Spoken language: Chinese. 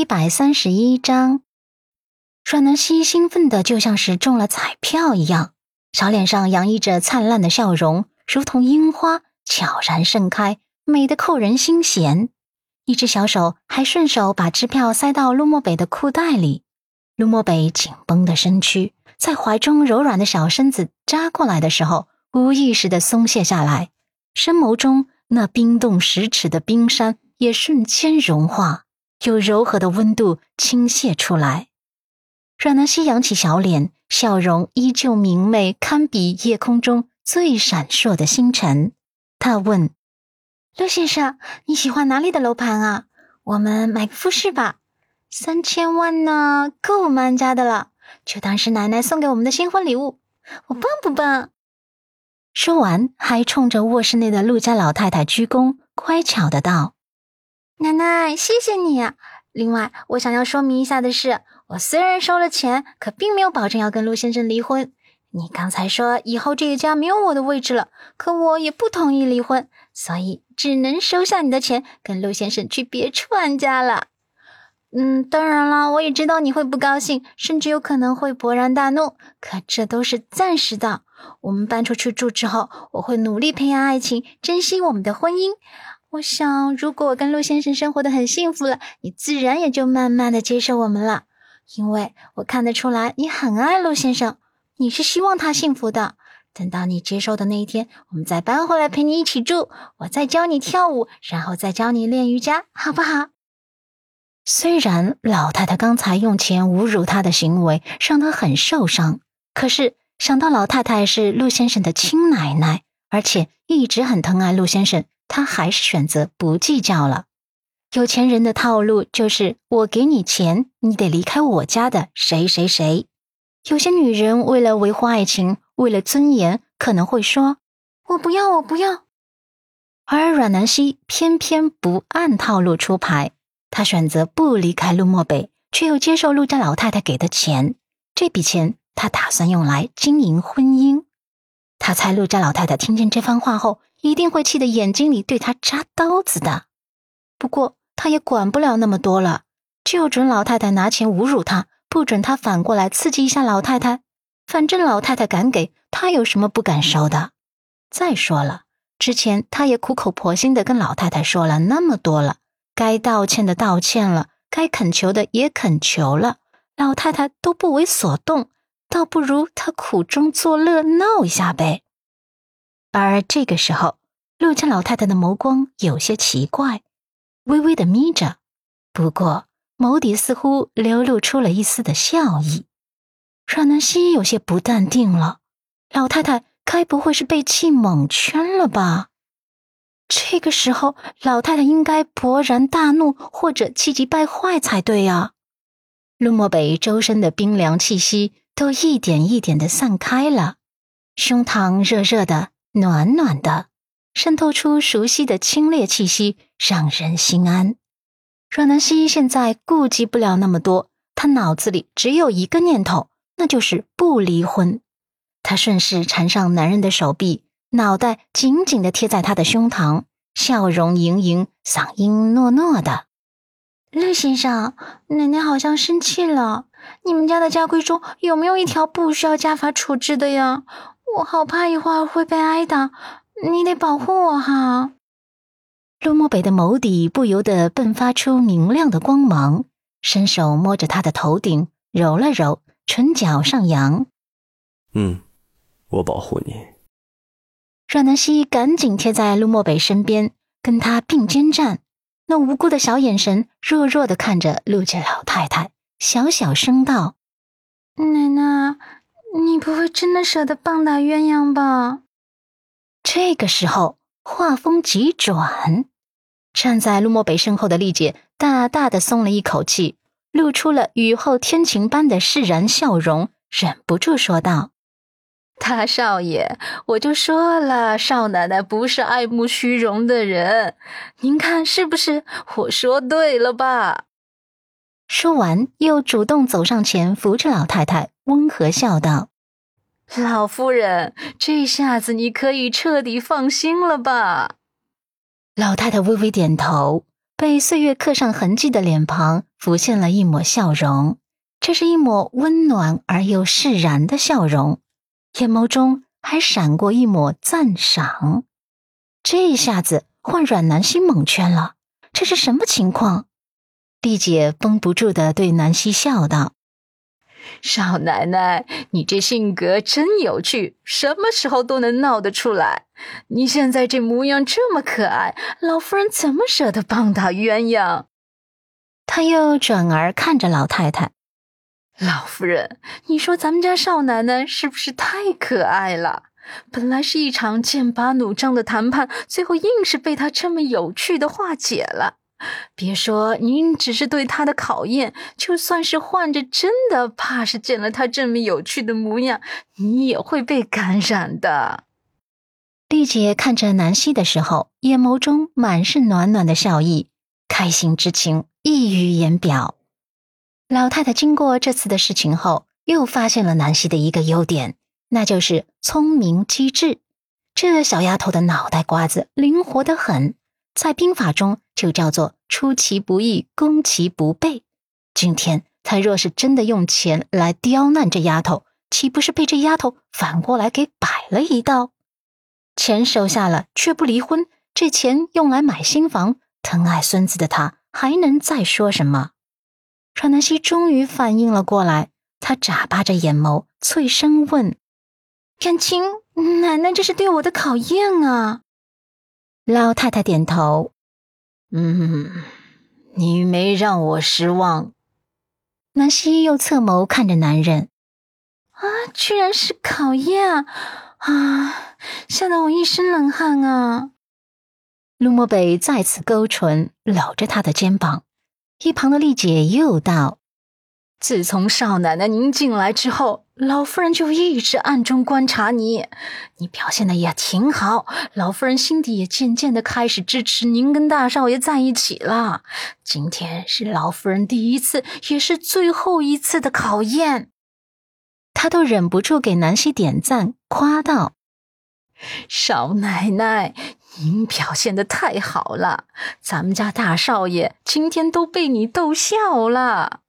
一百三十一章，阮南希兴奋的就像是中了彩票一样，小脸上洋溢着灿烂的笑容，如同樱花悄然盛开，美得扣人心弦。一只小手还顺手把支票塞到陆漠北的裤袋里，陆漠北紧绷的身躯在怀中柔软的小身子扎过来的时候，无意识的松懈下来，深眸中那冰冻十尺的冰山也瞬间融化。有柔和的温度倾泻出来，阮南希扬起小脸，笑容依旧明媚，堪比夜空中最闪烁的星辰。他问：“陆先生，你喜欢哪里的楼盘啊？我们买个复式吧，三千万呢，够我们安家的了，就当是奶奶送给我们的新婚礼物。我棒不棒？”说完，还冲着卧室内的陆家老太太鞠躬，乖巧的道。奶奶，谢谢你。另外，我想要说明一下的是，我虽然收了钱，可并没有保证要跟陆先生离婚。你刚才说以后这个家没有我的位置了，可我也不同意离婚，所以只能收下你的钱，跟陆先生去别处安家了。嗯，当然了，我也知道你会不高兴，甚至有可能会勃然大怒，可这都是暂时的。我们搬出去住之后，我会努力培养爱情，珍惜我们的婚姻。我想，如果我跟陆先生生活的很幸福了，你自然也就慢慢的接受我们了。因为我看得出来，你很爱陆先生，你是希望他幸福的。等到你接受的那一天，我们再搬回来陪你一起住，我再教你跳舞，然后再教你练瑜伽，好不好？虽然老太太刚才用钱侮辱他的行为让他很受伤，可是想到老太太是陆先生的亲奶奶，而且一直很疼爱陆先生。他还是选择不计较了。有钱人的套路就是我给你钱，你得离开我家的谁谁谁。有些女人为了维护爱情，为了尊严，可能会说：“我不要，我不要。”而阮南希偏偏不按套路出牌，她选择不离开陆漠北，却又接受陆家老太太给的钱。这笔钱，她打算用来经营婚姻。他猜陆家老太太听见这番话后。一定会气得眼睛里对他扎刀子的。不过他也管不了那么多了，就准老太太拿钱侮辱他，不准他反过来刺激一下老太太。反正老太太敢给他，有什么不敢收的？再说了，之前他也苦口婆心的跟老太太说了那么多了，该道歉的道歉了，该恳求的也恳求了，老太太都不为所动，倒不如他苦中作乐闹一下呗。而这个时候，陆家老太太的眸光有些奇怪，微微的眯着，不过眸底似乎流露出了一丝的笑意。阮南希有些不淡定了，老太太该不会是被气蒙圈了吧？这个时候，老太太应该勃然大怒或者气急败坏才对呀。陆漠北周身的冰凉气息都一点一点的散开了，胸膛热热的。暖暖的，渗透出熟悉的清冽气息，让人心安。阮南希现在顾及不了那么多，他脑子里只有一个念头，那就是不离婚。他顺势缠上男人的手臂，脑袋紧紧的贴在他的胸膛，笑容盈盈，嗓音糯糯的：“陆先生，奶奶好像生气了。你们家的家规中有没有一条不需要家法处置的呀？”我好怕一会儿会被挨打，你得保护我哈。陆漠北的眸底不由得迸发出明亮的光芒，伸手摸着他的头顶，揉了揉，唇角上扬。嗯，我保护你。阮南希赶紧贴在陆漠北身边，跟他并肩站，那无辜的小眼神弱弱的看着陆家老太太，小小声道：“奶奶。”你不会真的舍得棒打鸳鸯吧？这个时候，话锋急转，站在陆漠北身后的丽姐大大的松了一口气，露出了雨后天晴般的释然笑容，忍不住说道：“大少爷，我就说了，少奶奶不是爱慕虚荣的人，您看是不是？我说对了吧？”说完，又主动走上前，扶着老太太，温和笑道：“老夫人，这下子你可以彻底放心了吧？”老太太微微点头，被岁月刻上痕迹的脸庞浮现了一抹笑容，这是一抹温暖而又释然的笑容，眼眸中还闪过一抹赞赏。这下子换阮南希蒙圈了，这是什么情况？丽姐绷不住的对南希笑道。少奶奶，你这性格真有趣，什么时候都能闹得出来。你现在这模样这么可爱，老夫人怎么舍得棒打鸳鸯？他又转而看着老太太，老夫人，你说咱们家少奶奶是不是太可爱了？本来是一场剑拔弩张的谈判，最后硬是被她这么有趣的化解了。别说您只是对他的考验，就算是患着真的，怕是见了他这么有趣的模样，你也会被感染的。丽姐看着南希的时候，眼眸中满是暖暖的笑意，开心之情溢于言表。老太太经过这次的事情后，又发现了南希的一个优点，那就是聪明机智。这小丫头的脑袋瓜子灵活得很。在兵法中就叫做出其不意，攻其不备。今天他若是真的用钱来刁难这丫头，岂不是被这丫头反过来给摆了一道？钱收下了却不离婚，这钱用来买新房，疼爱孙子的他还能再说什么？阮南希终于反应了过来，他眨巴着眼眸，脆声问：“感情奶奶这是对我的考验啊？”老太太点头，嗯，你没让我失望。南希又侧眸看着男人，啊，居然是考验啊！吓得我一身冷汗啊！陆漠北再次勾唇，搂着他的肩膀。一旁的丽姐又道。自从少奶奶您进来之后，老夫人就一直暗中观察你，你表现的也挺好，老夫人心底也渐渐的开始支持您跟大少爷在一起了。今天是老夫人第一次，也是最后一次的考验，她都忍不住给南希点赞，夸道：“少奶奶，您表现的太好了，咱们家大少爷今天都被你逗笑了。”